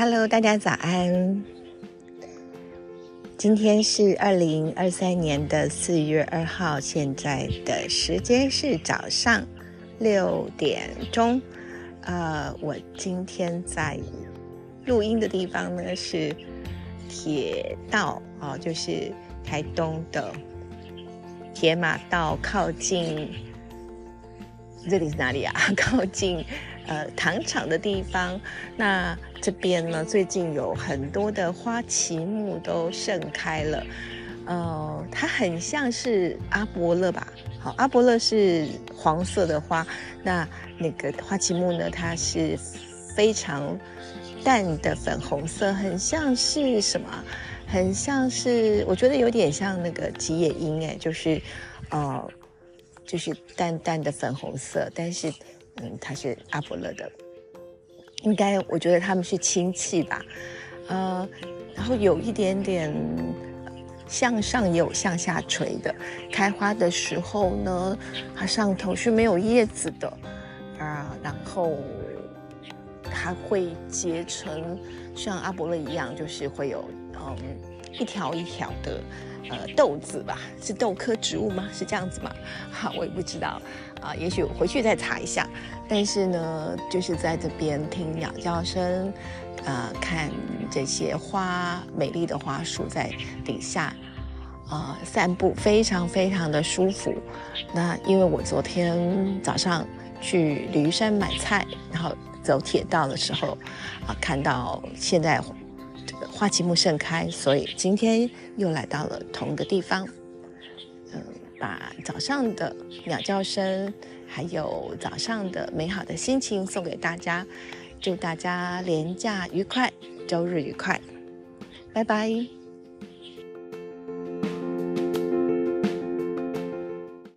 Hello，大家早安。今天是二零二三年的四月二号，现在的时间是早上六点钟。呃，我今天在录音的地方呢是铁道哦，就是台东的铁马道，靠近这里是哪里啊？靠近呃糖厂的地方。那这边呢，最近有很多的花旗木都盛开了。呃，它很像是阿伯勒吧？好，阿伯勒是黄色的花，那那个花旗木呢？它是非常淡的粉红色，很像是什么？很像是，我觉得有点像那个吉野樱，哎，就是呃，就是淡淡的粉红色，但是嗯，它是阿伯勒的，应该我觉得他们是亲戚吧？呃，然后有一点点。向上也有向下垂的，开花的时候呢，它上头是没有叶子的啊，然后它会结成像阿伯勒一样，就是会有嗯一条一条的呃豆子吧？是豆科植物吗？是这样子吗？哈，我也不知道啊，也许我回去再查一下。但是呢，就是在这边听鸟叫声。呃，看这些花，美丽的花束在底下，呃，散步非常非常的舒服。那因为我昨天早上去鲤鱼山买菜，然后走铁道的时候，啊，看到现在花旗木盛开，所以今天又来到了同一个地方，嗯，把早上的鸟叫声，还有早上的美好的心情送给大家。祝大家连假愉快，周日愉快，拜拜。